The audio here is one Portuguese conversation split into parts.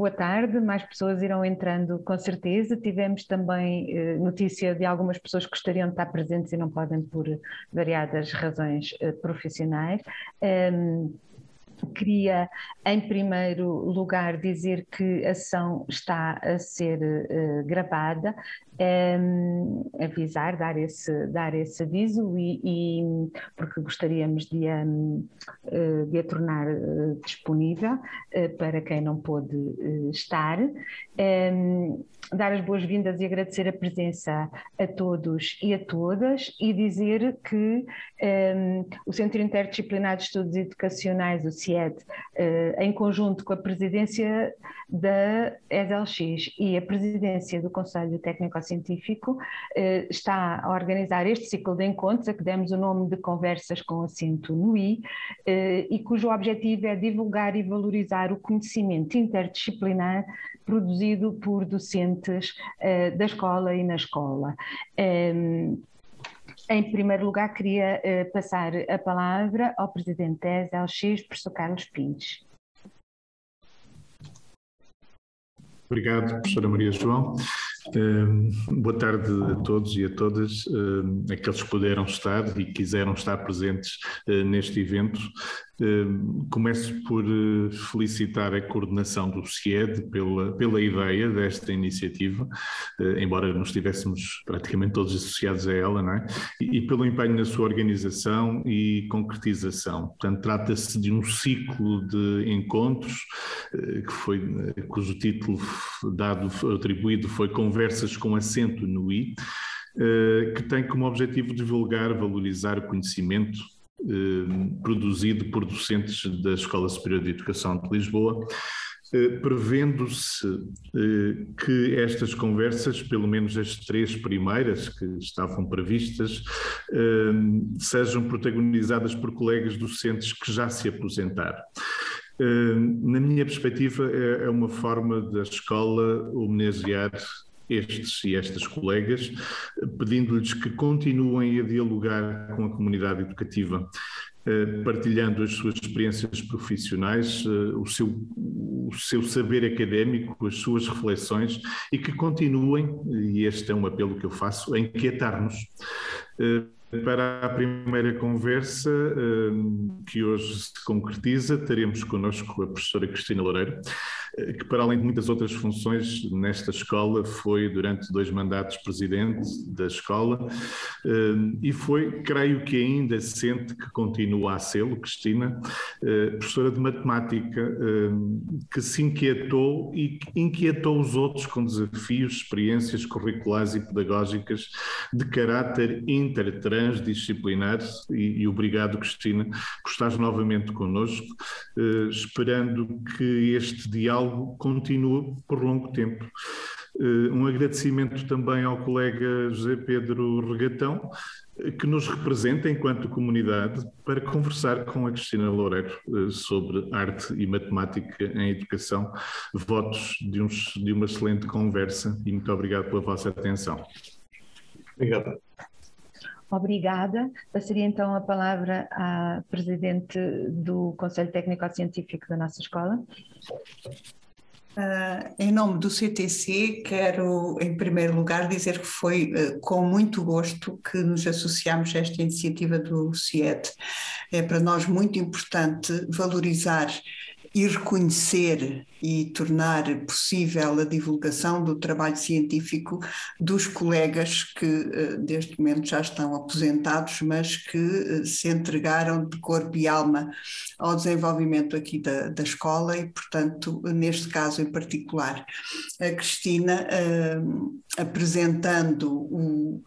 boa tarde. Mais pessoas irão entrando com certeza. Tivemos também eh, notícia de algumas pessoas que gostariam de estar presentes e não podem por variadas razões eh, profissionais. Um, Queria, em primeiro lugar, dizer que a sessão está a ser uh, gravada, um, avisar, dar esse, dar esse aviso, e, e porque gostaríamos de a, uh, de a tornar uh, disponível para quem não pôde estar. Um, dar as boas-vindas e agradecer a presença a todos e a todas e dizer que um, o Centro Interdisciplinar de Estudos Educacionais, o CIED, uh, em conjunto com a presidência da ESLX e a presidência do Conselho Técnico-Científico, uh, está a organizar este ciclo de encontros, a que demos o nome de Conversas com Assento no I, uh, e cujo objetivo é divulgar e valorizar o conhecimento interdisciplinar produzido por docentes uh, da escola e na escola. Em primeiro lugar, queria passar a palavra ao presidente da SLX, professor Carlos Pires. Obrigado, professora Maria João. Boa tarde a todos e a todas, aqueles que puderam estar e quiseram estar presentes uh, neste evento. Hum, começo por eh, felicitar a coordenação do CIED pela, pela ideia desta iniciativa, eh, embora não estivéssemos praticamente todos associados a ela, não é? E, pelo empenho na sua organização e concretização. Portanto, trata-se de um ciclo de encontros eh, que foi, cujo título dado, atribuído foi Conversas com Acento no I, que tem como objetivo divulgar, valorizar o conhecimento produzido por docentes da Escola Superior de Educação de Lisboa, eh, prevendo-se eh, que estas conversas, pelo menos as três primeiras que estavam previstas, sejam protagonizadas por colegas docentes que já se aposentaram. Na minha perspectiva, é, é uma forma da escola homenagear estes e estas colegas, pedindo-lhes que continuem a dialogar com a comunidade educativa, eh, partilhando as suas experiências profissionais, eh, o seu, o seu saber académico, as suas reflexões e que continuem, e este é um apelo que eu faço, a inquietar-nos. Para a primeira conversa, que hoje se concretiza, teremos connosco a professora Cristina Loureiro, eh, que para além de muitas outras funções nesta escola, foi durante dois mandatos presidente da escola eh, e foi, creio que ainda sente que continua a ser, Cristina, eh, professora de matemática, que se inquietou e inquietou os outros com desafios, experiências curriculares e pedagógicas de caráter intertransdisciplinar e, e obrigado, Cristina, por estar novamente connosco, esperando que este diálogo continua por longo tempo. Eh, um agradecimento também ao colega José Pedro Regatão, eh, que nos representa enquanto comunidade para conversar com a Cristina Loureiro eh, sobre arte e matemática em educação. Votos de, uns, de uma excelente conversa e muito obrigado pela vossa atenção. Obrigado. Obrigada. Passaria então a palavra à Presidente do Conselho Técnico-Científico da nossa escola. Uh, em nome do CTC, quero, em primeiro lugar, dizer que foi uh, com muito gosto que nos associamos a esta iniciativa do CIET. É para nós muito importante valorizar e reconhecer e tornar possível a divulgação do trabalho científico dos colegas que eh, neste momento já estão aposentados, mas que eh, se entregaram de corpo e alma ao desenvolvimento aqui da, da escola e, portanto, neste caso em particular, a Cristina eh, apresentando o,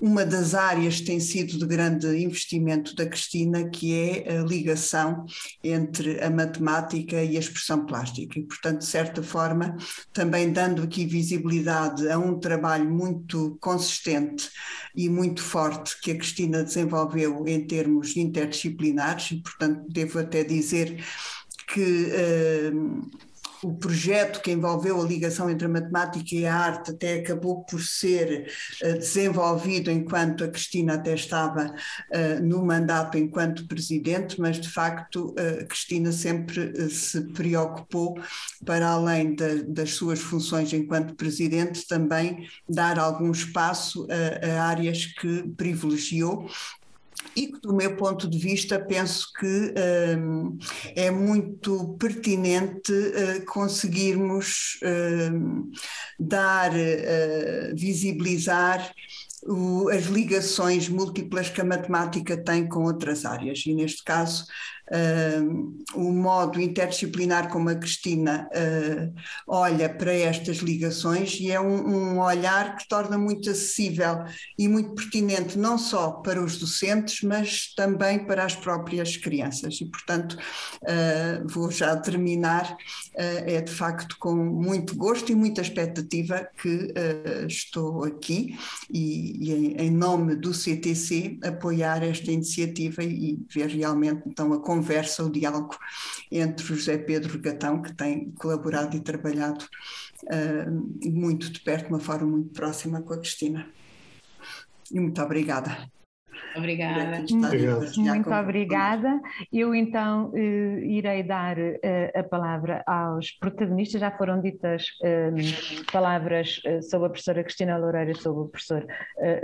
uma das áreas que tem sido de grande investimento da Cristina, que é a ligação entre a matemática e a expressão plástica. E, portanto, de certa forma, também dando aqui visibilidade a um trabalho muito consistente e muito forte que a Cristina desenvolveu em termos interdisciplinares, e, portanto, devo até dizer que. Uh, o projeto que envolveu a ligação entre a matemática e a arte até acabou por ser desenvolvido enquanto a Cristina até estava no mandato enquanto presidente, mas de facto a Cristina sempre se preocupou, para além das suas funções enquanto presidente, também dar algum espaço a, a áreas que privilegiou e que, do meu ponto de vista, penso que um, é muito pertinente uh, conseguirmos uh, dar, uh, visibilizar o, as ligações múltiplas que a matemática tem com outras áreas, e neste caso uh, o modo interdisciplinar como a Cristina uh, olha para estas ligações e é um, um, olhar que torna muito acessível e muito pertinente não só para os docentes, mas também para as próprias crianças. E, portanto, uh, vou já terminar, é de facto com muito gosto e muita expectativa que estou aqui e, e em, em nome do CTC apoiar esta iniciativa e ver realmente então a conversa, o diálogo entre José Pedro Gatão, que tem colaborado e trabalhado uh, muito de perto, de uma forma muito próxima com a Cristina. E muito obrigada. Obrigada. Muito, muito obrigada. Eu então eh, irei dar eh, a palavra aos protagonistas. Já foram ditas eh, palavras eh, sobre a professora Cristina Loureira e sobre o professor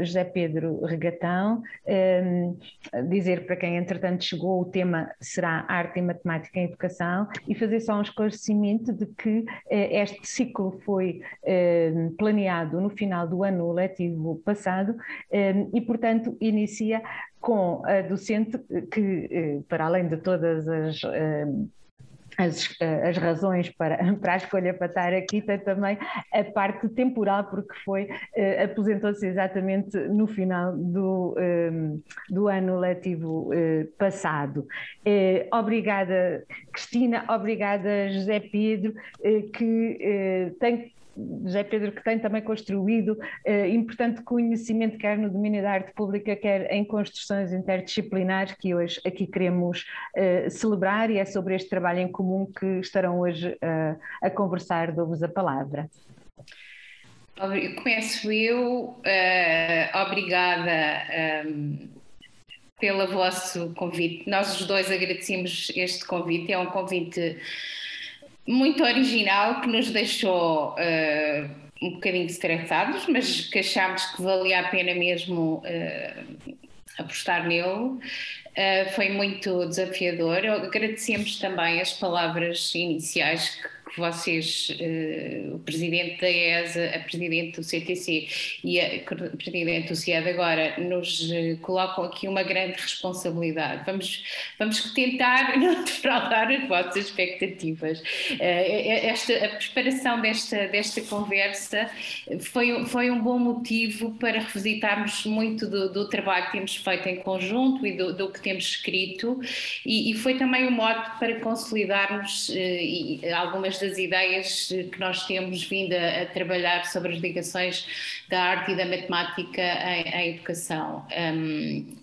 José Pedro Regatão. Eh, dizer para quem entretanto chegou, o tema será Arte e Matemática em Educação e fazer só um esclarecimento de que este ciclo foi planeado no final do ano letivo passado e, portanto, inicia com a docente que, eh, para além de todas as eh, as, eh, as, razões para, para a escolha para estar aqui, tem também a parte temporal, porque foi, uh, aposentou-se exatamente no final do, um, do ano letivo uh, passado. Obrigada, Cristina, obrigada, José Pedro, que tem José Pedro, que tem também construído eh, importante conhecimento, quer no domínio da arte pública, quer em construções interdisciplinares, que hoje aqui queremos eh, celebrar, e é sobre este trabalho em comum que estarão hoje eh, a conversar. Dou-vos a palavra. Começo eu, uh, obrigada um, pelo vosso convite. Nós os dois agradecemos este convite, é um convite muito original que nos deixou uh, um bocadinho estressados, mas que achámos que valia a pena mesmo uh, apostar nele. Uh, foi muito desafiador. Agradecemos também as palavras iniciais que que vocês, uh, o presidente da ESA, a presidente do CTC e a presidente do CIED agora nos uh, colocam aqui uma grande responsabilidade. Vamos, vamos tentar não defraudar as vossas expectativas. Uh, esta, a preparação desta, desta conversa foi, foi um bom motivo para revisitarmos muito do, do trabalho que temos feito em conjunto e do, do que temos escrito e, e, foi também um modo para consolidarmos algumas das ideias que nós temos vindo a, a trabalhar sobre as ligações da arte e da matemática à educação. Um,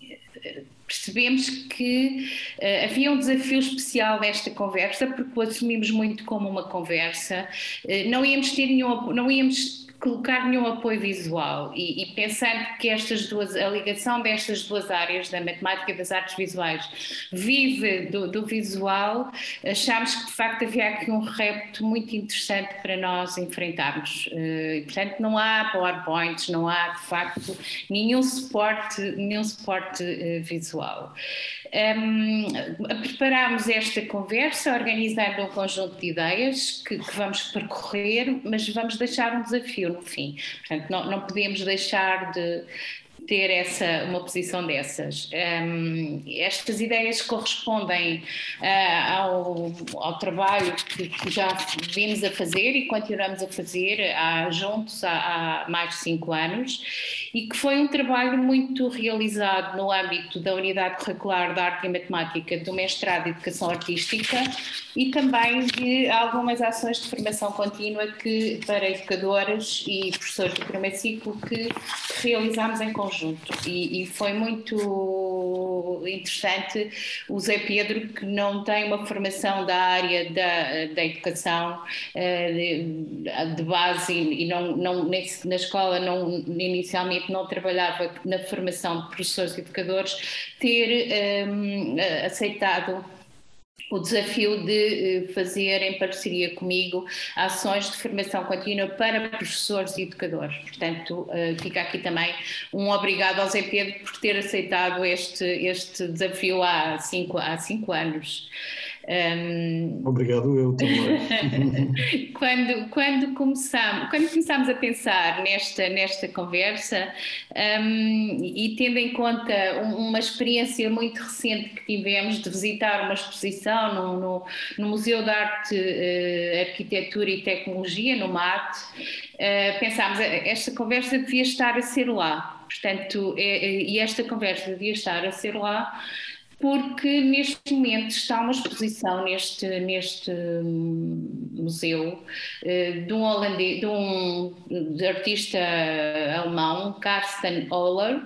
percebemos que uh, havia um desafio especial nesta conversa, porque o assumimos muito como uma conversa, uh, não íamos ter nenhum, não íamos colocar nenhum apoio visual e, e, pensando que estas duas, a ligação destas duas áreas, da matemática e das artes visuais, vive do, do visual, achámos que de facto havia aqui um repto muito interessante para nós enfrentarmos. Eh, e, portanto, não há PowerPoints, não há de facto nenhum suporte, nenhum suporte uh, visual. Um, preparámos esta conversa organizando um conjunto de ideias que, que, vamos percorrer, mas vamos deixar um desafio no fim. Portanto, não, não podemos deixar de, ter essa, uma posição dessas. Um, estas ideias correspondem uh, ao, ao trabalho que, que, já vimos a fazer e continuamos a fazer há, juntos há, há, mais de cinco anos e que foi um trabalho muito realizado no âmbito da Unidade Curricular de Arte e Matemática do Mestrado de Educação Artística e também de algumas ações de formação contínua que, para educadoras e professores do primeiro ciclo que realizámos em conjunto e, e foi muito interessante o Zé Pedro, que não tem uma formação da área da, da educação de, de base e não, não, na escola não, inicialmente não trabalhava na formação de professores e educadores, ter um, aceitado o desafio de eh, fazer em parceria comigo ações de formação contínua para professores e educadores. Portanto, eh, fica aqui também um obrigado ao Zé Pedro por ter aceitado este, este desafio há cinco, há cinco anos. Um, Obrigado, eu também. quando, quando, começamos, quando começámos a pensar nesta, nesta conversa um, e tendo em conta uma experiência muito recente que tivemos de visitar uma exposição no, no, no Museu de Arte, uh, Arquitetura e Tecnologia, no MAT, uh, pensámos esta conversa devia estar a ser lá. Portanto, é, é, e esta conversa devia estar a ser lá porque neste momento está uma exposição neste, neste hum, museu eh, de um, holandês, de um artista alemão, Karsten Oller,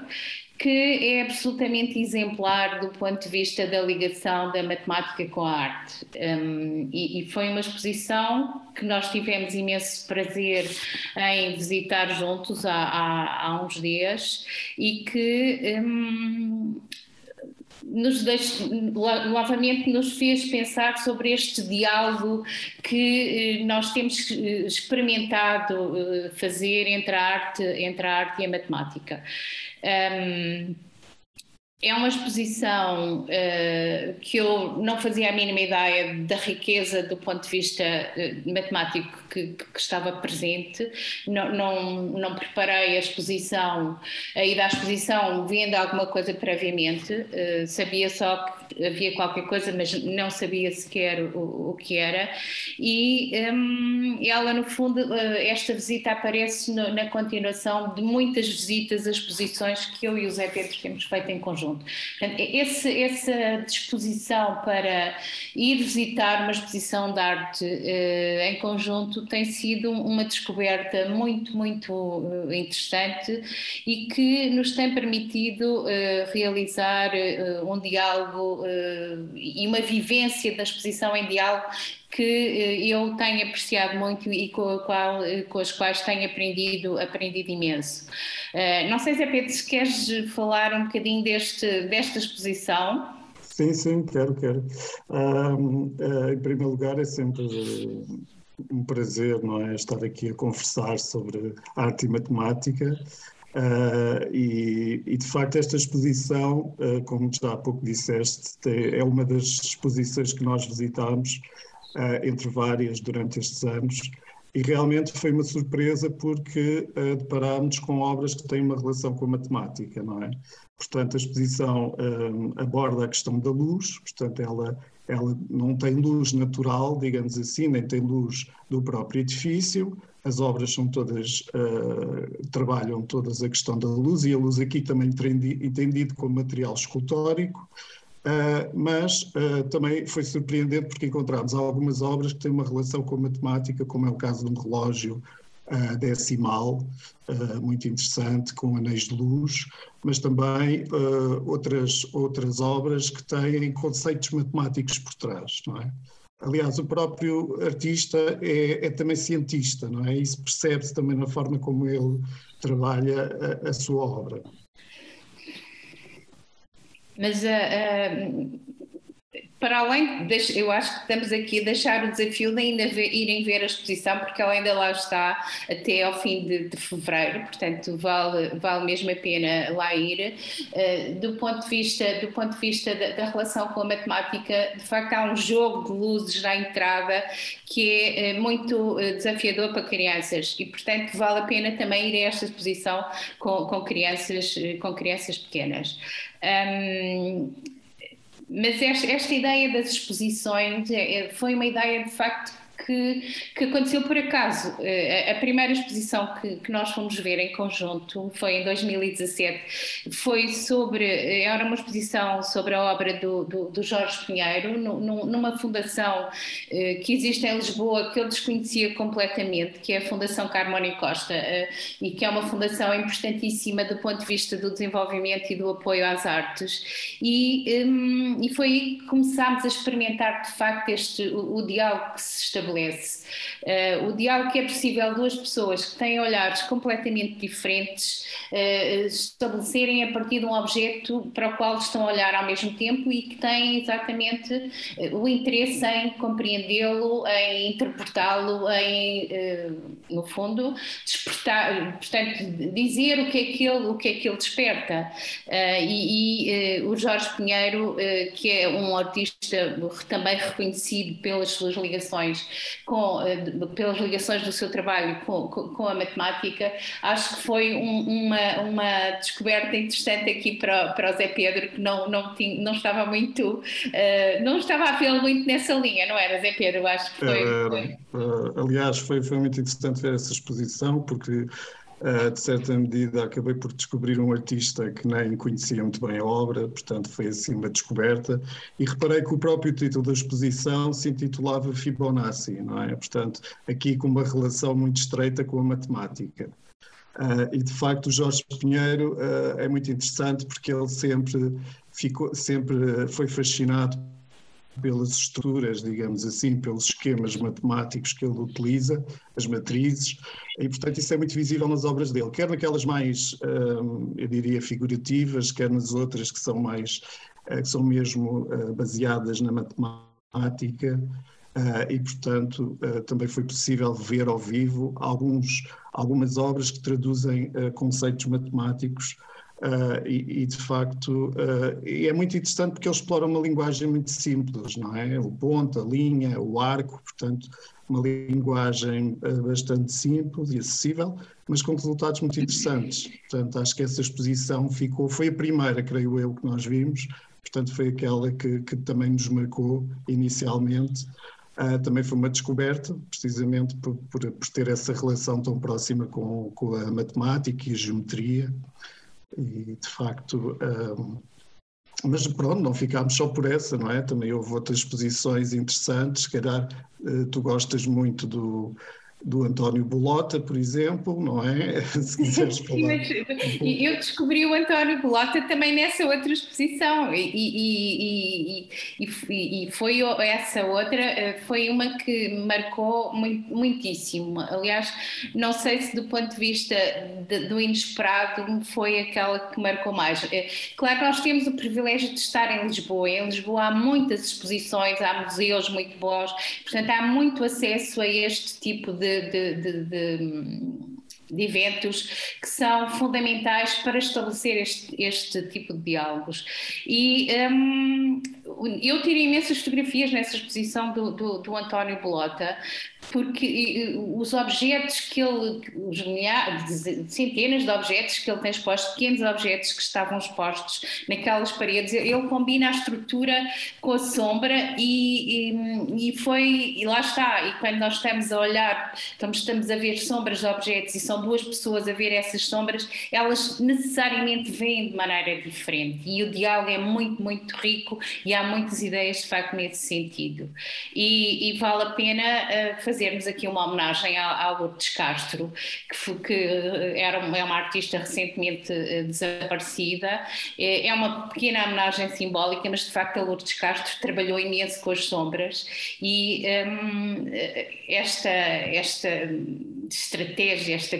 que é absolutamente exemplar do ponto de vista da ligação da matemática com a arte. Um, e, e, foi uma exposição que nós tivemos imenso prazer em visitar juntos há, há, há uns dias e que um, nos deixe, novamente nos fez pensar sobre este diálogo que eh, nós temos eh, experimentado eh, fazer entre a arte, entre a arte e a matemática. Um, é uma exposição uh, que eu não fazia a mínima ideia da riqueza do ponto de vista uh, matemático que, que, estava presente. Não, não, não, preparei a exposição, a ida à exposição vendo alguma coisa previamente. Uh, sabia só que havia qualquer coisa, mas não sabia sequer o, o que era. E um, ela, no fundo, esta visita aparece no, na continuação de muitas visitas a exposições que eu e o Zé Pedro temos feito em conjunto. Esse, essa disposição para ir visitar uma exposição de arte uh, em conjunto tem sido uma descoberta muito, muito uh, interessante e que nos tem permitido uh, realizar um diálogo e uma vivência da exposição em diálogo que eu tenho apreciado muito e com, qual, com as quais tenho aprendido, aprendido imenso. Uh, não sei se é Pedro, se queres falar um bocadinho deste, desta exposição. Sim, sim, quero, quero. uh, em primeiro lugar, é sempre um prazer não é, estar aqui a conversar sobre arte e matemática. Uh, e, e, de facto esta exposição, uh, como já há pouco disseste, é uma das exposições que nós visitámos uh, entre várias durante estes anos e realmente foi uma surpresa porque uh, deparámos com obras que têm uma relação com a matemática, não é? Portanto, a exposição um, aborda a questão da luz, portanto, ela, ela não tem luz natural, digamos assim, nem tem luz do próprio edifício. As obras são todas, uh, trabalham todas a questão da luz, e a luz aqui também entendido como material escultórico. Uh, mas uh, também foi surpreendente porque encontramos algumas obras que têm uma relação com a matemática, como é o caso de um relógio decimal, muito interessante, com anéis de luz, mas também outras, outras obras que têm conceitos matemáticos por trás, não é? Aliás, o próprio artista é, é também cientista, não é? Isso percebe-se também na forma como ele trabalha a, a sua obra. Mas uh, uh, para além, de, eu acho que estamos aqui a deixar o desafio de ainda ver, irem ver a exposição, porque ela ainda lá está até ao fim de, de fevereiro, portanto vale, vale mesmo a pena lá ir. Uh, do ponto de vista, do ponto de vista da, da, relação com a matemática, de facto há um jogo de luzes na entrada que é muito desafiador para crianças e, portanto, vale a pena também ir a esta exposição com, com crianças, com crianças pequenas. Um, mas esta, esta, ideia das exposições é, é, foi uma ideia de facto que, que aconteceu por acaso. Eh, a primeira exposição que, que, nós fomos ver em conjunto foi em 2017, foi sobre, eh, era uma exposição sobre a obra do, do, do Jorge Pinheiro, numa fundação eh, que existe em Lisboa que eu desconhecia completamente, que é a Fundação Carmónio Costa, e que é uma fundação importantíssima do ponto de vista do desenvolvimento e do apoio às artes. E, um, e foi aí que começámos a experimentar de facto este, o, o diálogo que se estabelece estabelece. Uh, o diálogo que é possível duas pessoas que têm olhares completamente diferentes uh, estabelecerem a partir de um objeto para o qual estão a olhar ao mesmo tempo e que têm exatamente uh, o interesse em compreendê-lo, em interpretá-lo, em, no fundo, despertar, portanto, dizer o que é que ele, o que é que ele desperta. e, e o Jorge Pinheiro, que é um artista também reconhecido pelas suas ligações com, eh, pelas ligações do seu trabalho com, com a matemática, acho que foi um, uma, uma descoberta interessante aqui para, para o Zé Pedro, que não, não, tinha, não estava muito, uh, não estava a vê-lo muito nessa linha, não era, Zé Pedro? Acho que foi. Uh, aliás, foi, foi muito interessante ver essa exposição, porque Uh, de certa medida, acabei por descobrir um artista que nem conhecia muito bem a obra, portanto, foi assim uma descoberta. E reparei que o próprio título da exposição se intitulava Fibonacci, não é? Portanto, aqui com uma relação muito estreita com a matemática. Uh, e de facto, o Jorge Pinheiro uh, é muito interessante porque ele sempre ficou, sempre foi fascinado pelas estruturas, digamos assim, pelos esquemas matemáticos que ele utiliza, as matrizes, e portanto isso é muito visível nas obras dele, quer naquelas mais, hum, eu diria, figurativas, quer nas outras que são mais, eh, que são mesmo eh, baseadas na matemática, eh, e portanto também foi possível ver ao vivo alguns, algumas obras que traduzem conceitos matemáticos Uh, e, e, de facto uh, é muito interessante porque ele explora uma linguagem muito simples, não é? O ponto, a linha, o arco, portanto, uma linguagem uh, bastante simples e acessível, mas com resultados muito interessantes. Portanto, acho que essa exposição ficou, foi a primeira, creio eu, que nós vimos, portanto, foi aquela que, que também nos marcou inicialmente. também foi uma descoberta, precisamente por, por, por, ter essa relação tão próxima com, com a matemática e a geometria e de facto. Um, mas pronto, não ficámos só por essa, não é? Também houve outras exposições interessantes, se calhar uh, tu gostas muito do, do António Bolota, por exemplo, não é? Se quiseres falar. eu descobri o António Bolota também nessa outra exposição e, e, e, e, foi essa outra, eh, foi uma que me marcou muito, muitíssimo. Aliás, não sei se do ponto de vista de, do inesperado foi aquela que marcou mais. Eh, claro que nós temos o privilégio de estar em Lisboa. Em Lisboa há muitas exposições, há museus muito bons, portanto há muito acesso a este tipo de de, de, de de eventos que são fundamentais para estabelecer este, este tipo de diálogos. E um, eu tirei imensas fotografias nessa exposição do, do, do António Bolota, porque os objetos que ele, os milhares, centenas de objetos que ele tem expostos, pequenos objetos que estavam expostos naquelas paredes, ele combina a estrutura com a sombra e, e, e foi, e lá está, e quando nós estamos a olhar, estamos, estamos a ver sombras de objetos e são duas pessoas a ver essas sombras, elas necessariamente veem de maneira diferente. E o diálogo é muito, muito rico e há muitas ideias de facto nesse sentido. E, e vale a pena uh, fazermos aqui uma homenagem ao, Lourdes Castro, que, que era uma, é uma artista recentemente eh, desaparecida. É, é, uma pequena homenagem simbólica, mas de facto a Lourdes Castro trabalhou imenso com as sombras e um, esta, esta estratégia, esta,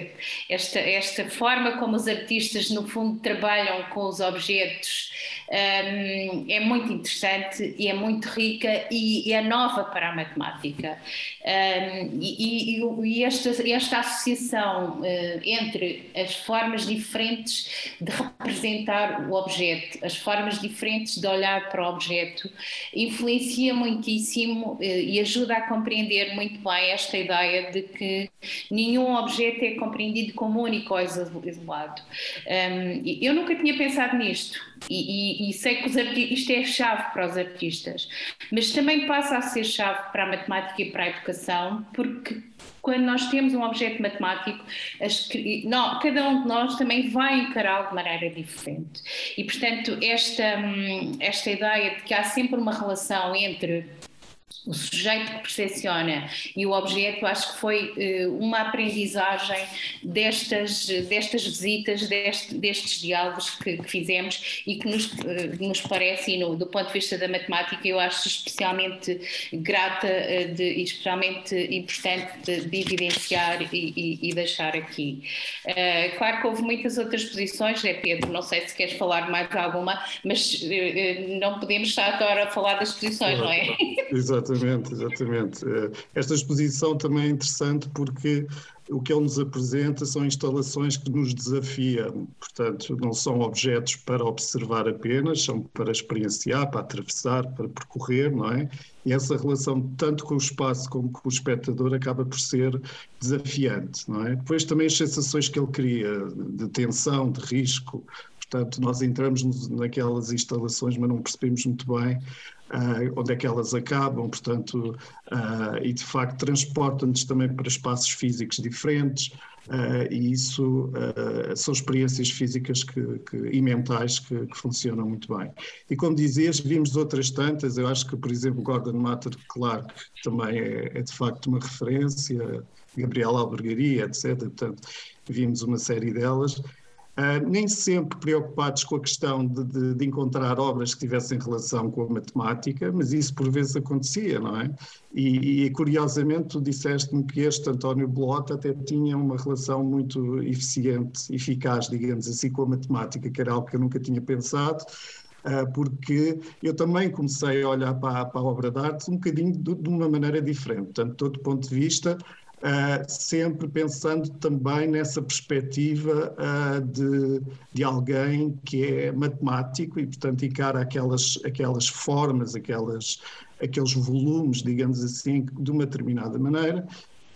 esta, esta forma como os artistas no fundo trabalham com os objetos um, é muito interessante e é muito rica e, e é nova para a matemática. Um, e, e, e esta, esta associação uh, entre as formas diferentes de representar o objeto, as formas diferentes de olhar para o objeto, influencia muitíssimo uh, e ajuda a compreender muito bem esta ideia de que nenhum objeto é compreendido como único ou isolado. Um, eu nunca tinha pensado nisto e, e, e sei que os isto é chave para os artistas, mas também passa a ser chave para a matemática e para a educação, porque quando nós temos um objeto matemático, as, não, cada um de nós também vai encará-lo de maneira diferente. E, portanto, esta, hum, esta ideia de que há sempre uma relação entre o sujeito que percepciona e o objeto, acho que foi uh, uma aprendizagem destas, destas visitas, deste, destes diálogos que, que, fizemos e que nos, uh, nos parece, e no, do ponto de vista da matemática, eu acho especialmente grata uh, de, e especialmente importante de, de evidenciar e, e, e, deixar aqui. claro que houve muitas outras posições, é Pedro, não sei se queres falar mais alguma, mas não podemos estar agora a falar das posições, não é? Exato. Exatamente, exatamente. Eh, esta exposição também é interessante porque o que ele nos apresenta são instalações que nos desafiam, portanto, não são objetos para observar apenas, são para experienciar, para atravessar, para percorrer, não é? E essa relação, tanto com o espaço como com o espectador, acaba por ser desafiante, não é? Depois também as sensações que ele cria, de tensão, de risco, portanto, nós entramos naquelas instalações, mas não percebemos muito bem uh, onde é que elas acabam, portanto, uh, e de facto transportam-nos também para espaços físicos diferentes, uh, e isso são experiências físicas que, que e mentais que, que, funcionam muito bem. E como dizias, vimos outras tantas, eu acho que, por exemplo, Gordon Matter Clark também é, é de facto uma referência, Gabriela Albergaria, etc. Portanto, vimos uma série delas. Uh, nem sempre preocupados com a questão de, de, de, encontrar obras que tivessem relação com a matemática, mas isso por vezes acontecia, não é? E, e curiosamente tu disseste-me que este António Blota até tinha uma relação muito eficiente, eficaz, digamos assim, com a matemática, que era algo que eu nunca tinha pensado, uh, porque eu também comecei a olhar para, para a obra de arte um bocadinho de, de uma maneira diferente, portanto, todo ponto de vista Uh, sempre pensando também nessa perspectiva uh, de, de alguém que é matemático e, portanto, encara aquelas, aquelas formas, aquelas, aqueles volumes, digamos assim, de uma determinada maneira.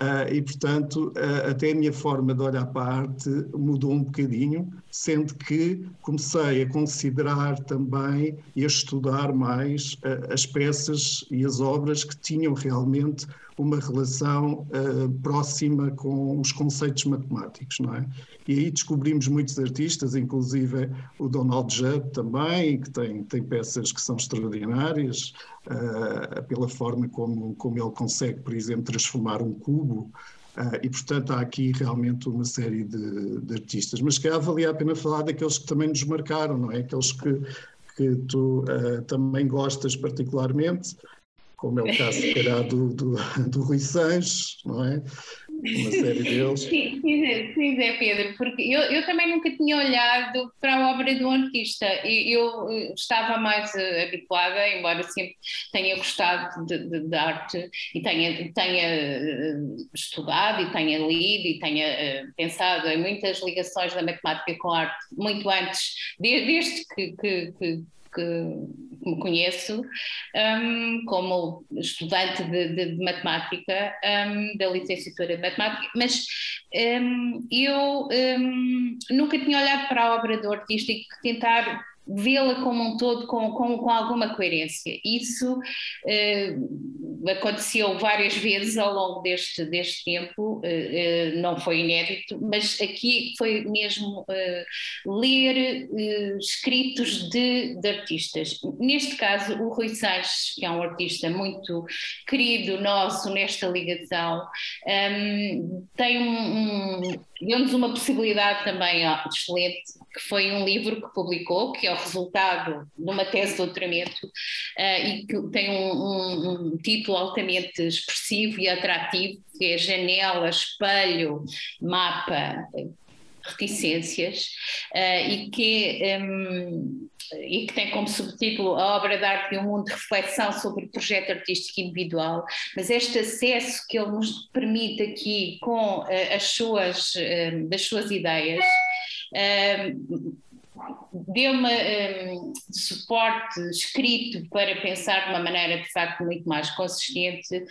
Uh, e, portanto, até a minha forma de olhar para a arte mudou um bocadinho, sendo que comecei a considerar também e a estudar mais as peças e as obras que tinham realmente uma relação uh, próxima com os conceitos matemáticos, não é? E aí descobrimos muitos artistas, inclusive o Donald Judd também, que tem, tem peças que são extraordinárias, uh, pela forma como, como ele consegue, por exemplo, transformar um cubo Uh, e, portanto, há aqui realmente uma série de, de, artistas. Mas que valia a pena falar daqueles que também nos marcaram, não é? Aqueles que, que tu uh, também gostas particularmente como é o caso, se calhar, do, do, do Rui Sanches, não é? Uma série deles. Sim, sim, é, Pedro, porque eu, eu também nunca tinha olhado para a obra do artista. Eu, eu estava mais uh, habituada, embora sempre tenha gostado de, de, de arte e tenha, tenha uh, estudado e tenha lido e tenha pensado em muitas ligações da matemática com a arte, muito antes, desde que, que, que que me conheço um, como estudante de, de, de matemática, um, da licenciatura de matemática, mas um, eu hum, nunca tinha olhado para a obra do artista e tentar vê-la como um todo com, com, com alguma coerência. Isso eh, aconteceu várias vezes ao longo deste, deste tempo, eh, eh não foi inédito, mas aqui foi mesmo ler escritos de, de, artistas. Neste caso, o Rui Sanches, que é um artista muito querido nosso nesta ligação, um, ehm, tem um, um deu-nos uma possibilidade também excelente, que foi um livro que publicou, que é o resultado de uma tese de doutoramento, uh, e que tem um, um, um, título altamente expressivo e atrativo, que é Janela, Espelho, Mapa, Reticências, uh, e que. Um, e que tem como subtítulo a obra de arte de um mundo de reflexão sobre o projeto artístico individual, mas este acesso que ele nos permite aqui com uh, as suas, uh, das suas ideias uh, deu-me um, suporte escrito para pensar de uma maneira de facto muito mais consistente,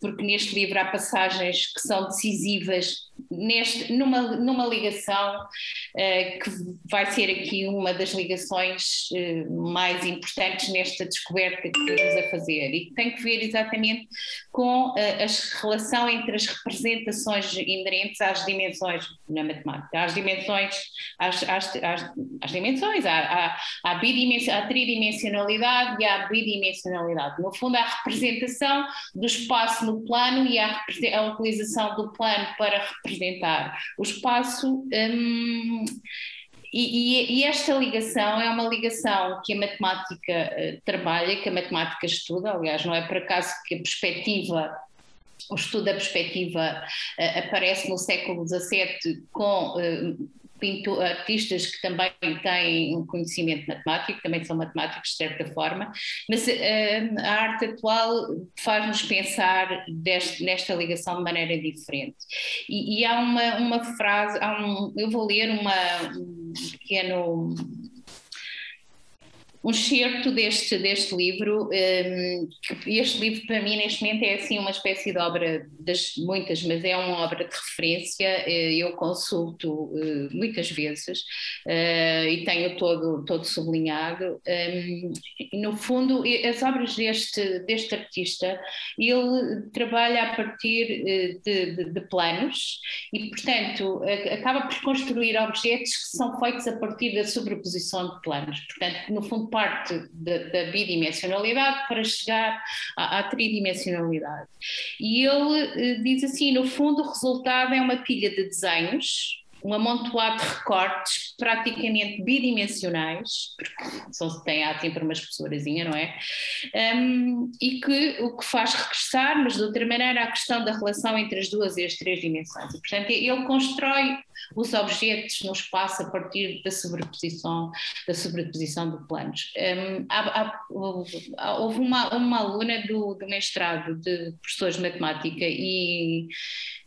porque neste livro há passagens que são decisivas neste, numa, numa ligação uh, que vai ser aqui uma das ligações uh, mais importantes nesta descoberta que estamos a fazer e que tem que ver exatamente com uh, a relação entre as representações inerentes às dimensões na matemática, às dimensões, às, às, às, às dimensões, à, à, à, à tridimensionalidade e à bidimensionalidade. No fundo, a representação do espaço no plano e a, a utilização do plano para representar representar o espaço. Um, e, e, esta ligação é uma ligação que a matemática uh, trabalha, que a matemática estuda, aliás, não é por acaso que a perspectiva o estudo da perspectiva uh, aparece no século XVII com uh, pintor, artistas que também têm um conhecimento matemático, também são matemáticos de certa forma, mas uh, a arte atual faz-nos pensar deste, nesta ligação de maneira diferente. E, e há uma, uma frase, há um, eu vou ler uma, um pequeno um excerto deste, deste livro. Um, este livro, para mim, neste momento, é assim uma espécie de obra das muitas, mas é uma obra de referência. Eh, eu consulto uh, muitas vezes uh, e tenho todo, todo sublinhado. Um, no fundo, as obras deste, deste artista, ele trabalha a partir de, de, de planos e, portanto, acaba por construir objetos que são feitos a partir da sobreposição de planos. Portanto, no fundo, parte da, da bidimensionalidade para chegar à, à, tridimensionalidade. E ele uh, diz assim: no fundo, o resultado é uma pilha de desenhos um amontoado de recortes praticamente bidimensionais, porque são, tem, há sempre uma espessurazinha, não é? Um, e que o que faz regressar, mas de outra maneira, a questão da relação entre as duas e as três dimensões. E, portanto, ele constrói os objetos no espaço a partir da sobreposição, da sobreposição de planos. Um, há, há, houve uma, uma aluna do, do mestrado de professores de matemática e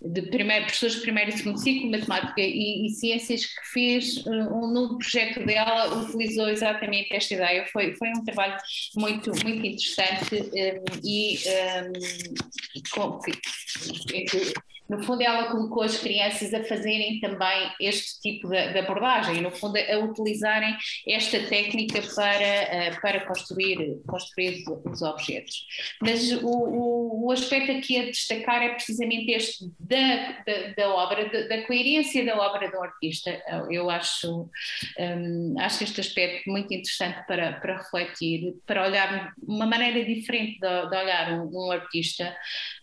de primeiro, professores de primeiro e segundo ciclo, matemática e, e ciências, que fez uh, um, no projeto dela, utilizou exatamente esta ideia. Foi, foi um trabalho muito, muito interessante um, e um, com, no fundo ela colocou as crianças a fazerem também este tipo de, de abordagem, no fundo a utilizarem esta técnica para, eh, para construir, construir os objetos. Mas o, o, o aspecto aqui a destacar é precisamente este da, da, da obra, da, da, coerência da obra do artista. Eu acho, um, acho este aspecto muito interessante para, para refletir, para olhar uma maneira diferente de, de olhar um, um artista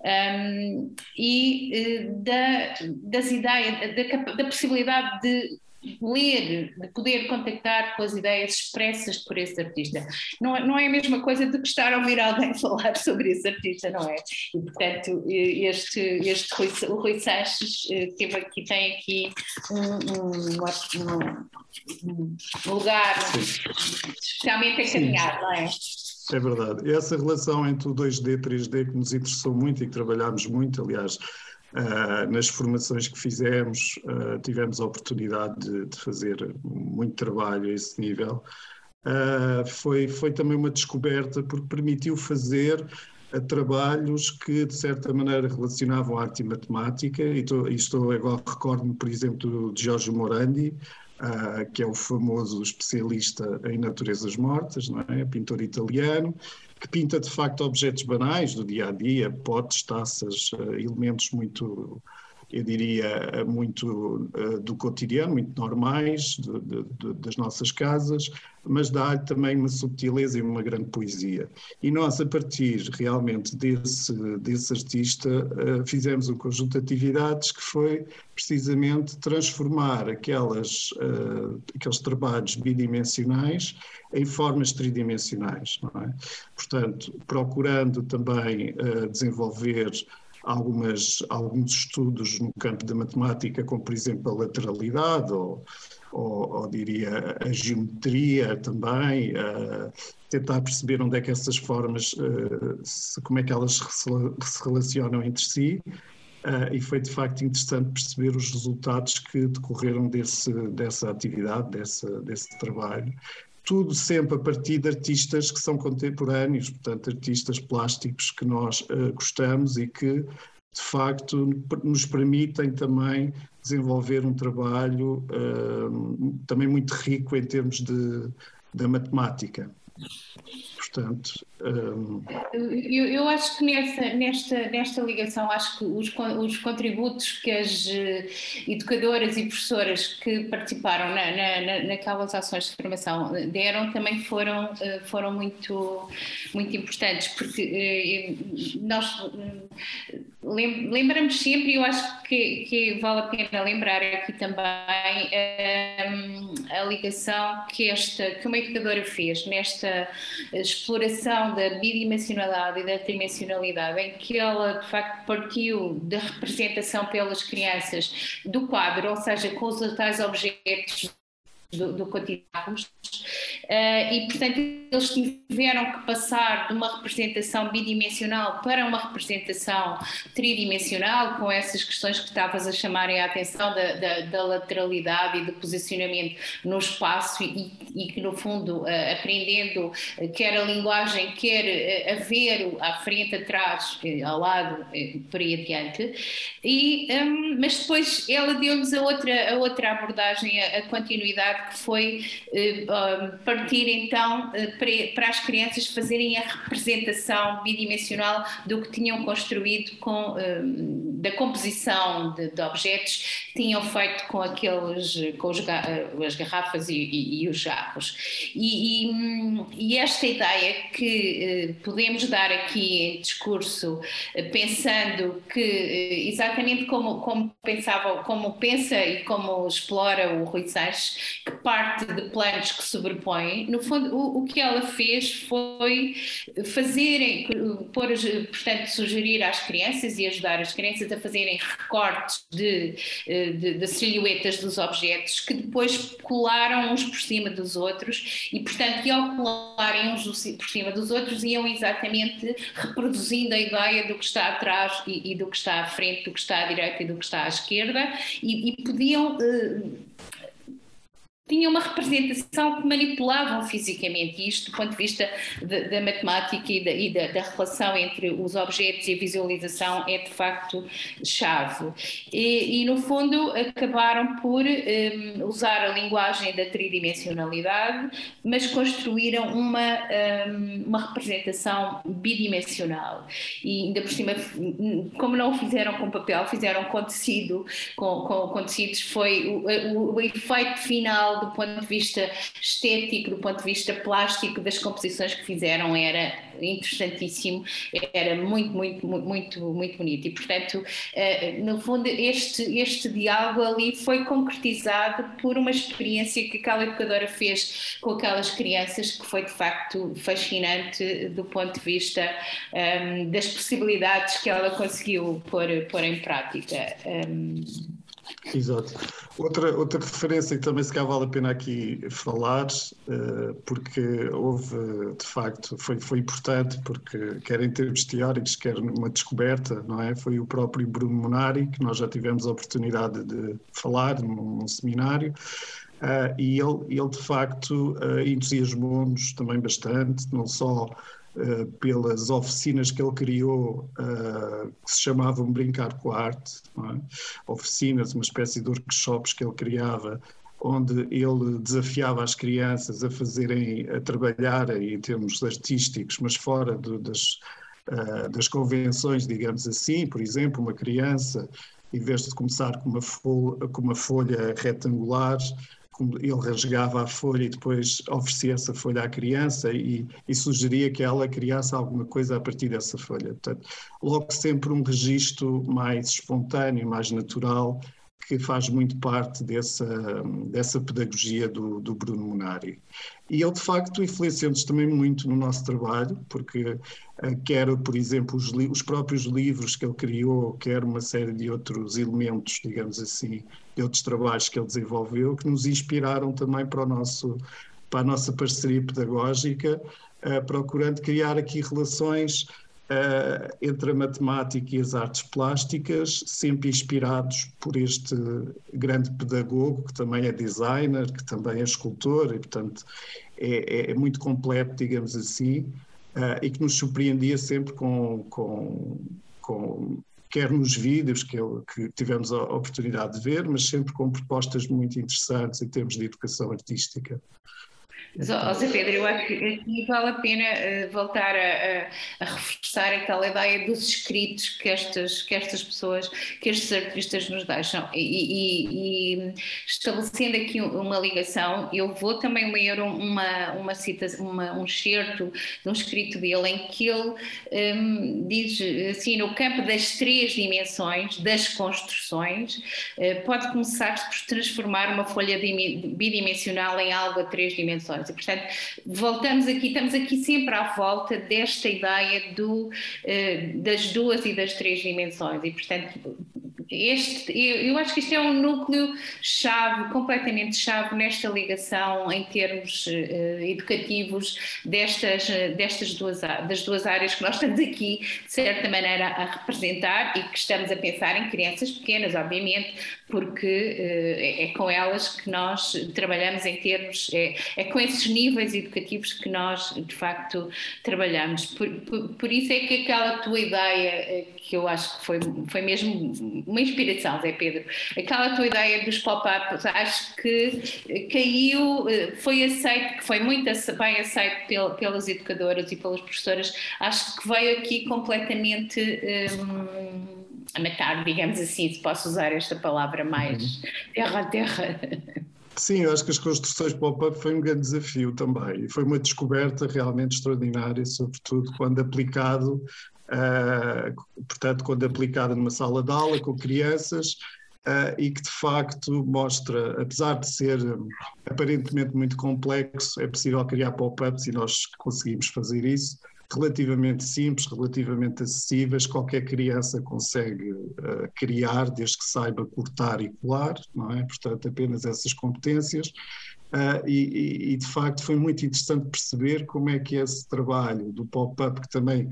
um, e eh, da, das ideias, da, da possibilidade de ler, de poder contactar com as ideias expressas por esse artista. Não, é, não é a mesma coisa do que estar a ouvir alguém falar sobre esse artista, não é? E, portanto, este, este Rui, o Rui Sanches eh, teve aqui, tem aqui um, um, um lugar especialmente encaminhado, não é? É verdade. Essa relação entre o 2D e 3D que nos interessou muito e que trabalhámos muito, aliás, Uh, nas formações que fizemos, uh, tivemos a oportunidade de, de, fazer muito trabalho a esse nível. Uh, foi, foi também uma descoberta porque permitiu fazer trabalhos que, de certa maneira, relacionavam arte e matemática. E estou, e estou agora recordo-me, por exemplo, de Giorgio Morandi, que é o famoso especialista em naturezas mortas, não é? pintor italiano, que pinta de facto objetos banais do dia a dia, potes, taças, eh, elementos muito, eu diria, muito uh, do cotidiano, muito normais de, de, das nossas casas, mas dá-lhe também uma subtileza e uma grande poesia. E nós, a partir realmente desse, desse artista, uh, fizemos um conjunto de atividades que foi precisamente transformar aquelas, aqueles trabalhos bidimensionais em formas tridimensionais. É? Portanto, procurando também desenvolver algumas, alguns estudos no campo da matemática, como por exemplo a lateralidade ou, ou, ou diria a geometria também, tentar perceber onde é que essas formas, uh, se, como é que elas se, se relacionam entre si Uh, e foi de facto interessante perceber os resultados que decorreram desse, dessa atividade, dessa, desse trabalho. Tudo sempre a partir de artistas que são contemporâneos, portanto, artistas plásticos que nós uh, gostamos e que, de facto, nos permitem também desenvolver um trabalho uh, também muito rico em termos de, da matemática. Portanto, um... eu, eu, acho que nesta, nesta, nesta ligação, acho que os, os contributos que as eh, educadoras e professoras que participaram na, na, naquelas ações de formação deram também foram, eh, foram muito, muito importantes, porque eh, nós lembramos sempre, e eu acho que, que vale a pena lembrar aqui também a, a ligação que, esta, que uma educadora fez nesta exploração da bidimensionalidade e da tridimensionalidade, em que ela de facto partiu da representação pelas crianças do quadro, ou seja, com os tais objetos do, do. Uh, e, portanto, eles tiveram que passar de uma representação bidimensional para uma representação tridimensional, com essas questões que estavas a chamarem a atenção da, da, da lateralidade e do posicionamento no espaço, e, e que, no fundo, uh, aprendendo uh, quer a linguagem, quer a ver à frente, atrás, ao lado, por aí adiante. E, um, mas depois ela deu-nos a outra, a outra abordagem, a, a continuidade que foi eh, partir então eh, para as crianças fazerem a representação bidimensional do que tinham construído com eh, da composição de, de objetos que tinham feito com aqueles com os, as garrafas e, e, e os jarros. E, e, e, esta ideia que podemos dar aqui em discurso pensando que exatamente como, como pensava como pensa e como explora o Rui Sanches que parte de planos que sobrepõem, no fundo o, o que ela fez foi fazerem, por, portanto, sugerir às crianças e ajudar as crianças a fazerem recortes de, de, de silhuetas dos objetos que depois colaram uns por cima dos outros e, portanto, e ao colarem uns por cima dos outros iam exatamente reproduzindo a ideia do que está atrás e, e do que está à frente, do que está à direita e do que está à esquerda e, e podiam tinham uma representação que manipulavam fisicamente isto do ponto de vista da matemática e, da, e da, relação entre os objetos e a visualização é de facto chave. E, e no fundo acabaram por um, usar a linguagem da tridimensionalidade, mas construíram uma, um, uma representação bidimensional. E ainda por cima, como não o fizeram com papel, fizeram com tecido, com, com, com tecidos, foi o, o, o efeito final do ponto de vista estético, do ponto de vista plástico das composições que fizeram era interessantíssimo, era muito, muito, muito, muito bonito. E, portanto, eh, no fundo, este, este diálogo ali foi concretizado por uma experiência que aquela educadora fez com aquelas crianças que foi, de facto, fascinante do ponto de vista um, ehm, das possibilidades que ela conseguiu pôr, pôr em prática. Um, ehm, Exato. Outra, outra referência que também se calhar vale a pena aqui falar, uh, porque houve, de facto, foi, foi importante, porque quer em termos teóricos, quer numa descoberta, não é? Foi o próprio Bruno Monari, que nós já tivemos a oportunidade de falar num, num seminário, uh, e ele, ele, de facto, uh, entusiasmou-nos também bastante, não só Uh, pelas oficinas que ele criou, uh, que se chamavam Brincar com a Arte, é? oficinas, uma espécie de workshops que ele criava, onde ele desafiava as crianças a fazerem, a trabalhar em termos artísticos, mas fora do, das, uh, das convenções, digamos assim. Por exemplo, uma criança, em vez de começar com uma folha, com uma folha retangular, ele rasgava a folha e depois oferecia essa folha à criança e, e, sugeria que ela criasse alguma coisa a partir dessa folha. Portanto, logo sempre um registro mais espontâneo, mais natural, que faz muito parte dessa, dessa pedagogia do, do Bruno Munari. E ele, de facto, influenciou-nos também muito no nosso trabalho, porque eh, quer, por exemplo, os, os, próprios livros que ele criou, quer uma série de outros elementos, digamos assim, de outros trabalhos que ele desenvolveu, que nos inspiraram também para, o nosso, para a nossa parceria pedagógica, uh, procurando criar aqui relações uh, entre a matemática e as artes plásticas, sempre inspirados por este grande pedagogo, que também é designer, que também é escultor, e portanto é, é, é muito completo, digamos assim, uh, e que nos surpreendia sempre com, com, com quer nos vídeos que, que tivemos a oportunidade de ver, mas sempre com propostas muito interessantes em termos de educação artística. José Pedro, eu acho que vale a pena uh, voltar a, a, a, reforçar aquela ideia dos escritos que estas, que estas pessoas, que estes artistas nos deixam. E, e, e estabelecendo aqui uma ligação, eu vou também ler uma, uma cita, uma, um excerto de um escrito dele em que ele um, diz assim: no campo das três dimensões, das construções, uh, pode começar por transformar uma folha bidimensional em algo a três dimensões. E, portanto, voltamos aqui, estamos aqui sempre à volta desta ideia do, uh, das duas e das três dimensões. E, portanto, este, eu, acho que isto é um núcleo chave, completamente chave nesta ligação em termos uh, educativos destas, destas duas, das duas áreas que nós estamos aqui, de certa maneira, a representar e que estamos a pensar em crianças pequenas, obviamente, porque uh, é, é, com elas que nós trabalhamos em termos, é, é, com esses níveis educativos que nós, de facto, trabalhamos. Por, por, por isso é que aquela tua ideia, eh, que eu acho que foi, foi mesmo uma inspiração, Zé Pedro, aquela tua ideia dos pop-ups, acho que caiu, eh, foi aceito, foi muito bem aceito pelas educadoras e pelas professoras, acho que veio aqui completamente. Um, a matar, digamos assim, se posso usar esta palavra mais uhum. terra a terra. Sim, eu acho que as construções pop-up foi um grande desafio também e foi uma descoberta realmente extraordinária, sobretudo quando aplicado, uh, portanto, quando aplicada numa sala de aula com crianças uh, e que de facto mostra, apesar de ser aparentemente muito complexo, é possível criar pop-ups e nós conseguimos fazer isso relativamente simples, relativamente acessíveis, qualquer criança consegue uh, criar, desde que saiba cortar e colar, não é? Portanto, apenas essas competências. Uh, e, e, de facto foi muito interessante perceber como é que esse trabalho do pop-up, que também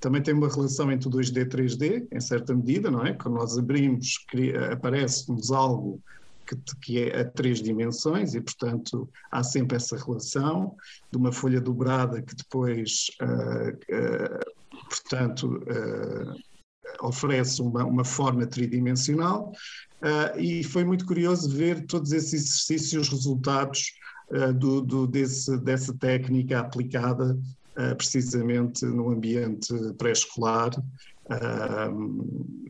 também tem uma relação entre o 2D e 3D, em certa medida, não é? Quando nós abrimos, aparece-nos algo que, que é a três dimensões e, portanto, há sempre essa relação de uma folha dobrada que depois, uh, uh, portanto, uh, oferece uma, uma forma tridimensional. e foi muito curioso ver todos esses exercícios os resultados do, do, desse, dessa técnica aplicada precisamente no ambiente pré-escolar.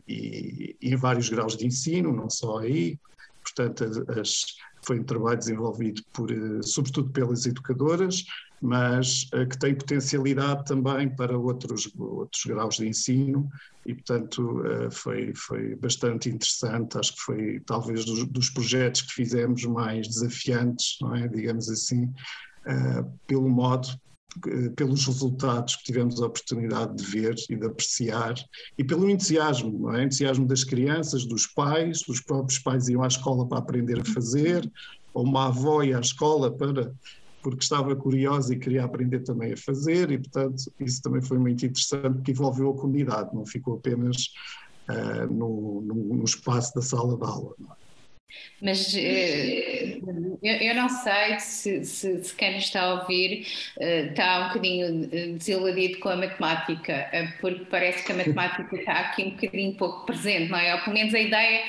e, em vários graus de ensino, não só aí, portanto, as, foi um trabalho desenvolvido por, eh, sobretudo pelas educadoras, mas uh, que tem potencialidade também para outros, outros graus de ensino e, portanto, foi, foi bastante interessante. Acho que foi talvez dos, dos projetos que fizemos mais desafiantes, é? digamos assim, pelo modo eh, pelos resultados que tivemos a oportunidade de ver e de apreciar e pelo entusiasmo, é? entusiasmo das crianças, dos pais, os próprios pais iam à escola para aprender a fazer, ou uma avó ia à escola para porque estava curiosa e queria aprender também a fazer e portanto isso também foi muito interessante porque envolveu a comunidade, não ficou apenas uh, no, no, no, espaço da sala de aula. Não é? Mas uh, eu, não sei se, se, se, quem está a ouvir uh, está um bocadinho eh, desiludido com a matemática, porque parece que a matemática está aqui um bocadinho pouco presente, não é? Ou pelo menos a ideia.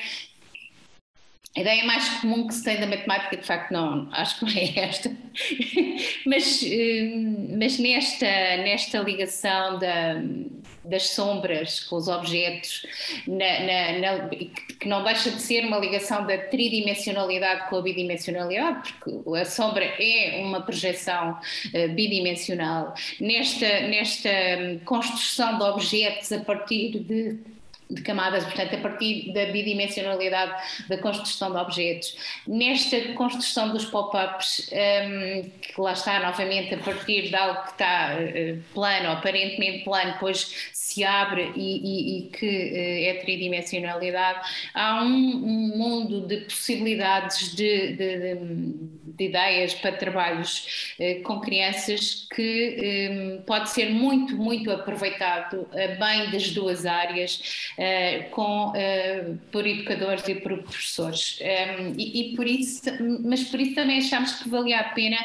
A ideia mais comum que se tem da matemática, de facto, não, acho que não é esta. mas, mas nesta, nesta ligação da, das sombras com os objetos, na, na, na, que não deixa de ser uma ligação da tridimensionalidade com a bidimensionalidade, porque a sombra é uma projeção uh, bidimensional. Nesta, nesta hum, construção de objetos a partir de de camadas, portanto, a partir da bidimensionalidade da construção de objetos. Nesta construção dos pop-ups, um, que lá está novamente a partir de algo que está uh, plano, aparentemente plano, depois se abre e, e, e que uh, é tridimensionalidade, há um, mundo de possibilidades de, de, de, de ideias para trabalhos uh, com crianças que um, pode ser muito, muito aproveitado bem das duas áreas uh, com, uh, por educadores e por professores. Um, ehm, e, e, por isso, mas por isso também achamos que valia a pena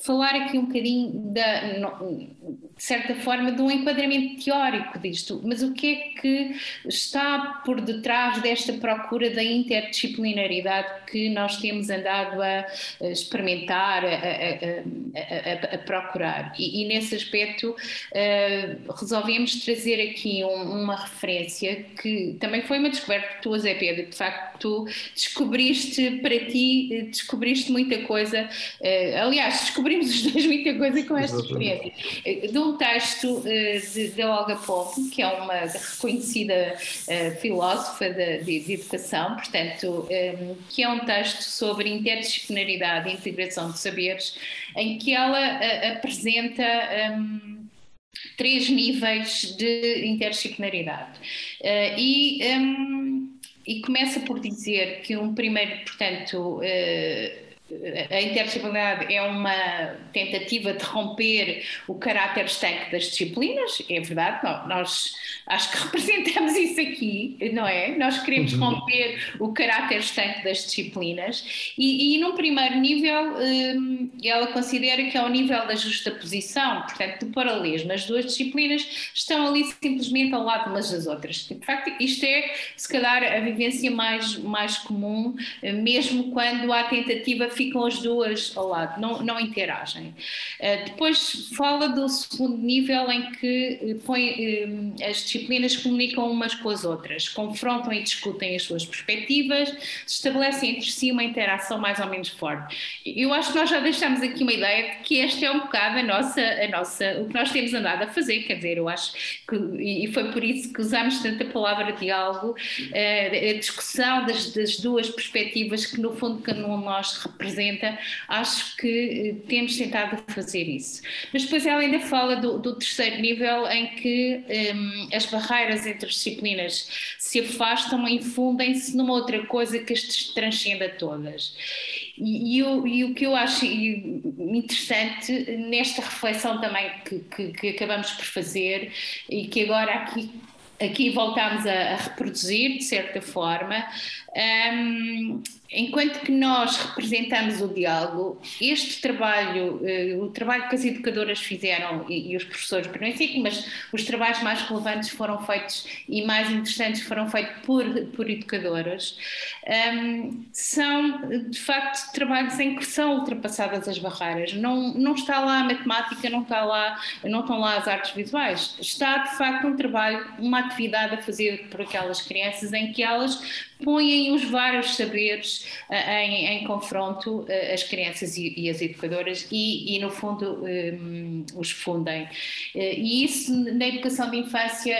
falar aqui um bocadinho, da, de certa forma, de um enquadramento teórico disto. Mas o que é que está por detrás desta procura da interdisciplinaridade que nós temos andado a, a experimentar, a, a, a procurar? E, e, nesse aspecto uh, resolvemos trazer aqui um, uma referência que também foi uma descoberta tua, Zé Pedro. De facto, tu descobriste para ti, descobriste muita coisa. Uh, aliás, descobrimos os dois muita coisa com esta experiência. Uh, de um texto da Olga Pombo, que é uma reconhecida filósofa de, de, de, educação, portanto, que é um texto sobre interdisciplinaridade e integração de saberes, em que ela apresenta. Três níveis de interdisciplinaridade. Uh, e, um, e começa por dizer que um primeiro, portanto, uh, a interdisciplinaridade é uma tentativa de romper o caráter estanque das disciplinas, é verdade, nós acho que representamos isso aqui, não é? Nós queremos uhum. romper o caráter estanque das disciplinas e, e num primeiro nível hum, ela considera que é o nível da justa posição, portanto, do paralelismo. As duas disciplinas estão ali simplesmente ao lado umas das outras. De facto, isto é, se calhar, a vivência mais, mais comum, mesmo quando há tentativa ficam as duas ao lado, não, não interagem. Uh, depois fala do segundo nível em que eh, põe, uh, as disciplinas comunicam umas com as outras, confrontam e discutem as suas perspectivas, estabelecem entre si uma interação mais ou menos forte. Eu acho que nós já deixamos aqui uma ideia de que este é um bocado a nossa, a nossa, o que nós temos andado a fazer, quer dizer, eu acho que, e foi por isso que usamos tanta palavra diálogo, a discussão das, das duas perspectivas que no fundo cada um de nós representa representa, acho que eh, temos tentado fazer isso. Mas depois ela ainda fala do, do terceiro nível em que um, ehm, as barreiras entre as disciplinas se afastam e infundem-se numa outra coisa que as transcenda todas. E, e, o, e, o que eu acho interessante nesta reflexão também que, que, que acabamos por fazer e que agora aqui aqui a, a, reproduzir de certa forma, um, enquanto que nós representamos o diálogo, este trabalho, uh, o trabalho que as educadoras fizeram e, os professores, por princípio, mas os trabalhos mais relevantes foram feitos e mais interessantes foram feitos por, por educadoras, um, são de facto trabalhos em que são ultrapassadas as barreiras. Não, não está lá a matemática, não, está lá, não estão lá as artes visuais. Está de facto um trabalho, uma atividade a fazer por aquelas crianças em que elas põem os vários saberes uh, em, em, confronto uh, as crianças e, e, as educadoras e, e no fundo um, os fundem. Uh, e isso na educação de infância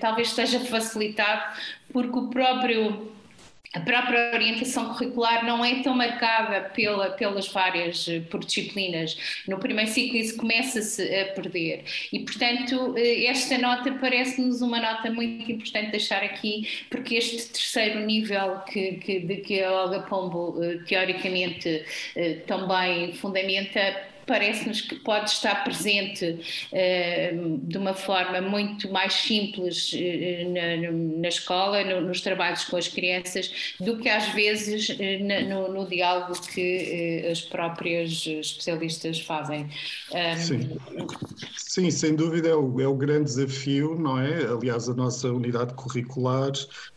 talvez esteja facilitado porque o próprio a própria orientação curricular não é tão marcada pela, pelas várias eh, por disciplinas. No primeiro ciclo isso começa-se a perder e, portanto, eh, esta nota parece-nos uma nota muito importante deixar aqui, porque este terceiro nível que, que de que a Olga Pombo eh, teoricamente também fundamenta parece-nos que pode estar presente uh, de uma forma muito mais simples uh, na, na, escola, no, nos trabalhos com as crianças, do que às vezes uh, no, no, diálogo que as próprias especialistas fazem. Sim. Sim, sem dúvida é o, é o grande desafio, não é? Aliás, a nossa unidade curricular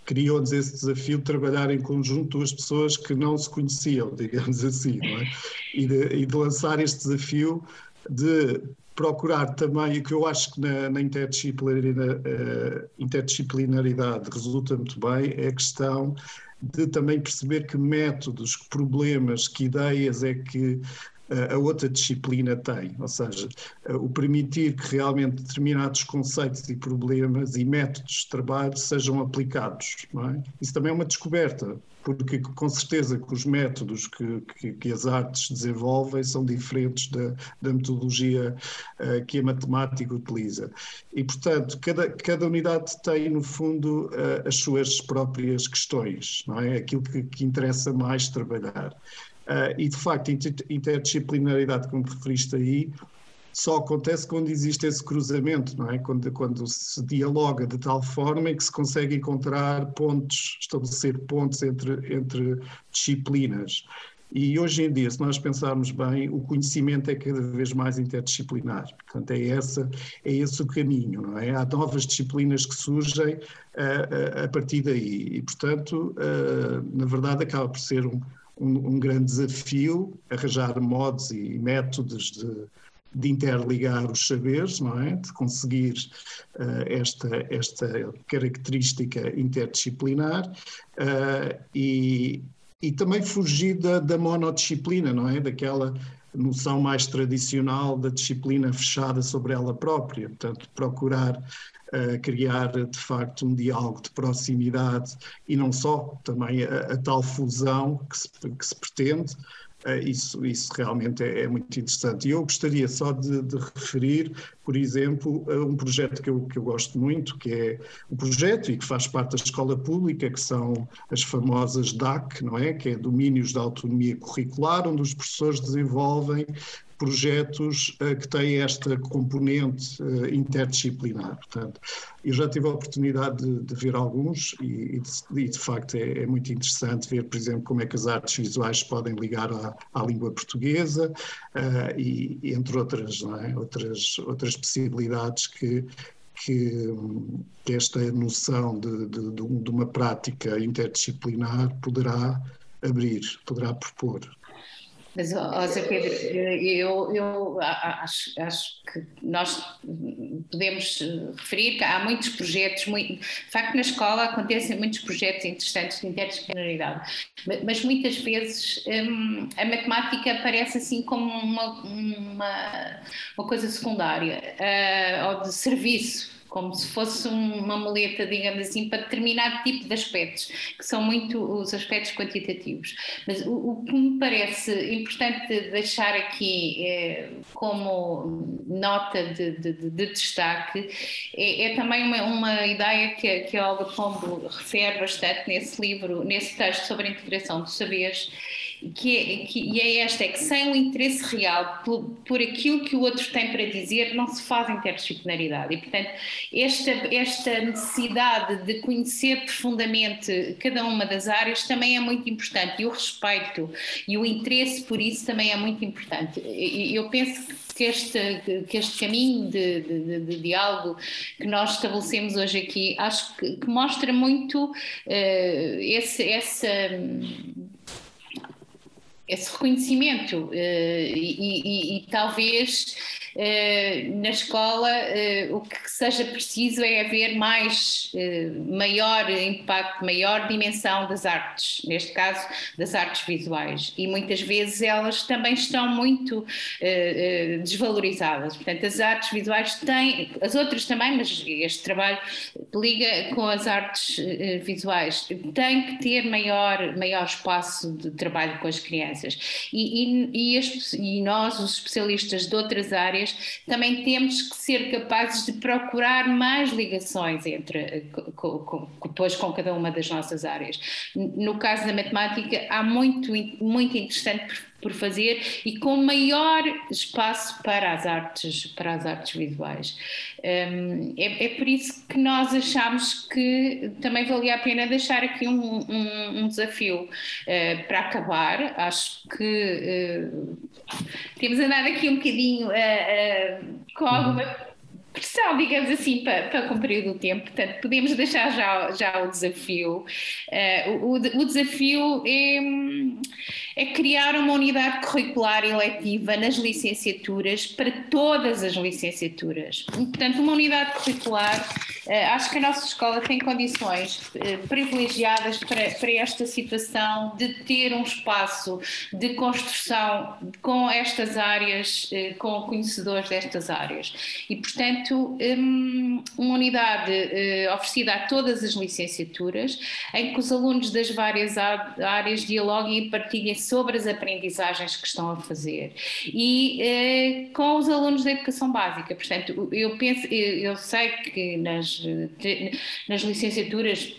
criou-nos esse desafio de trabalhar em conjunto duas pessoas que não se conheciam, digamos assim, não é? E de, e de lançar este desafio de procurar também, o que eu acho que na, na uh, interdisciplinaridade resulta muito bem, é a questão de também perceber que métodos, que problemas, que ideias é que a outra disciplina tem, ou seja, o permitir que realmente determinados conceitos e problemas e métodos de trabalho sejam aplicados. É? Isso também é uma descoberta, porque com certeza que os métodos que, que, que as artes desenvolvem são diferentes da, da metodologia uh, que a matemática utiliza. E, portanto, cada, cada unidade tem, no fundo, uh, as suas próprias questões, não é? Aquilo que, que interessa mais trabalhar. Uh, e, de facto, interdisciplinaridade, como referiste aí, só acontece quando existe esse cruzamento, não é? Quando, quando se dialoga de tal forma que se consegue encontrar pontos, estabelecer pontos entre, entre disciplinas. E hoje em dia, se nós pensarmos bem, o conhecimento é cada vez mais interdisciplinar. Portanto, é, essa, é esse o caminho, não é? Há novas disciplinas que surgem uh, uh, a partir daí. E, portanto, na verdade, acaba por ser um, um, um grande desafio arranjar modos e métodos de de interligar os saberes, não é? De conseguir uh, esta, esta característica interdisciplinar uh, e, e também fugir da, da monodisciplina, não é? Daquela noção mais tradicional da disciplina fechada sobre ela própria. Portanto, procurar uh, criar de facto um diálogo de proximidade e não só, também a, a tal fusão que se, que se pretende. Eh, isso, isso realmente é, é, muito interessante. E eu gostaria só de, de, referir, por exemplo, a um projeto que eu, que eu gosto muito, que é um projeto e que faz parte da escola pública, que são as famosas DAC, não é? Que é Domínios da Autonomia Curricular, onde os professores desenvolvem projetos uh, que têm esta componente uh, interdisciplinar. Portanto, eu já tive a oportunidade de, de ver alguns e, e, de, e de, facto é, é, muito interessante ver, por exemplo, como é que as artes visuais podem ligar à, à língua portuguesa uh, e, entre outras, é? outras, outras possibilidades que, que, que esta noção de, de, uma prática interdisciplinar poderá abrir, poderá propor. Mas, ó, Zé Pedro, eu, eu acho, acho, que nós podemos referir que há muitos projetos, muito, de facto na escola acontecem muitos projetos interessantes de interdisciplinaridade, mas muitas vezes hum, a matemática aparece assim como uma, uma, uma coisa secundária uh, ou de serviço como se fosse uma muleta, digamos assim, para determinado tipo de aspectos, que são muito os aspectos quantitativos. Mas o, o que me parece importante deixar aqui é, como nota de, de, de destaque é, é, também uma, uma ideia que, que a Olga Pombo refere bastante nesse livro, nesse texto sobre a integração dos saberes, que é, que, e é esta, é que sem o interesse real por, por aquilo que o outro tem para dizer, não se faz interdisciplinaridade. E, portanto, esta, esta necessidade de conhecer profundamente cada uma das áreas também é muito importante, e o respeito e o interesse por isso também é muito importante. Eu penso que este, que este caminho de, de, de, diálogo que nós estabelecemos hoje aqui, acho que, que mostra muito uh, esse, essa esse reconhecimento uh, e, e, e, talvez na escola uh, o que seja preciso é haver mais maior impacto, maior dimensão das artes, neste caso das artes visuais e muitas vezes elas também estão muito desvalorizadas, portanto as artes visuais têm, as outras também, mas este trabalho liga com as artes visuais, tem que ter maior, maior espaço de trabalho com as crianças crianças. E, e, e, e, nós, os especialistas de outras áreas, também temos que ser capazes de procurar mais ligações entre, com, com, depois com cada uma das nossas áreas. No caso da matemática, há muito, muito interessante por fazer e com maior espaço para as artes, para as artes visuais. Um, é, é, por isso que nós achamos que também valia a pena deixar aqui um, um, um desafio uh, para acabar. Acho que uh, temos andado aqui um bocadinho uh, com alguma pressão, digamos assim, para, para cumprir o tempo. Portanto, podemos deixar já, já o desafio. Uh, o, o, desafio é, é, criar uma unidade curricular eletiva nas licenciaturas para todas as licenciaturas. Portanto, uma unidade curricular acho que a nossa escola tem condições privilegiadas para, para esta situação de ter um espaço de construção com estas áreas, com conhecedores destas áreas. E, portanto, hum, uma unidade oferecida a todas as licenciaturas, em que os alunos das várias áreas dialoguem e partilhem sobre as aprendizagens que estão a fazer. E eh, com os alunos da educação básica. Portanto, eu penso, eu sei que nas, nas licenciaturas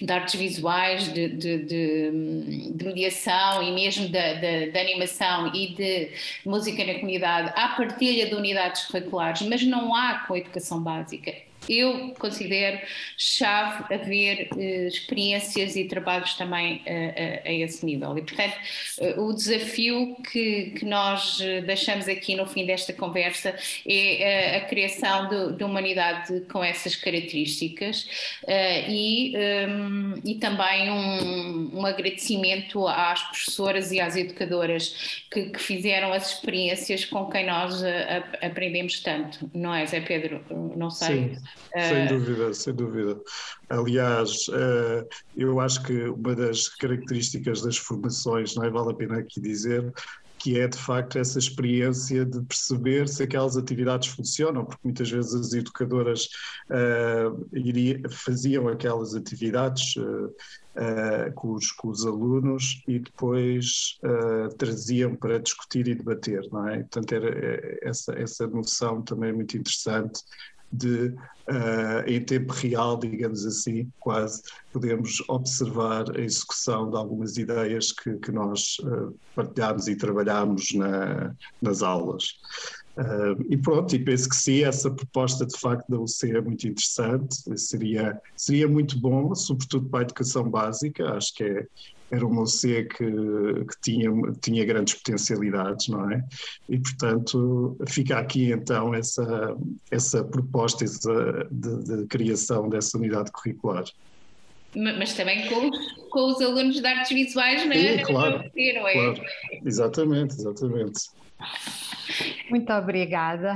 de artes visuais, de, de, de, de, mediação e mesmo de, animação e de música na comunidade, há partilha de unidades curriculares, mas não há com a educação básica eu considero chave haver uh, experiências e trabalhos também uh, uh, a esse nível. E, portanto, o desafio que, que, nós deixamos aqui no fim desta conversa é a criação de, de, com essas características e, um, e também um, um, agradecimento às professoras e às educadoras que, que fizeram as experiências com quem nós aprendemos tanto, não é, Zé Pedro? Não sei. Sim. Sem é. dúvida, sem dúvida. Aliás, eh, eu acho que uma das características das formações, não é? Vale a pena aqui dizer, que é de facto essa experiência de perceber se aquelas atividades funcionam, porque muitas vezes as educadoras uh, iria, faziam aquelas atividades uh, uh, com, os, com, os, alunos e depois traziam para discutir e debater, não é? Portanto, era, essa, essa noção também é muito interessante de, uh, em tempo real, digamos assim, quase, podemos observar a execução de algumas ideias que, que nós uh, partilhámos e trabalhámos na, nas aulas. Uh, e pronto, e penso que sim, essa proposta de facto da UC é muito interessante, seria, seria muito bom, sobretudo para a educação básica, acho que é, era uma UC que, que tinha, tinha grandes potencialidades, não é? E, portanto, fica aqui então essa, essa proposta de, de criação dessa unidade curricular. Mas também com, com os alunos de artes visuais, não é? Sim, claro, não é? Claro. Exatamente, exatamente. Muito obrigada.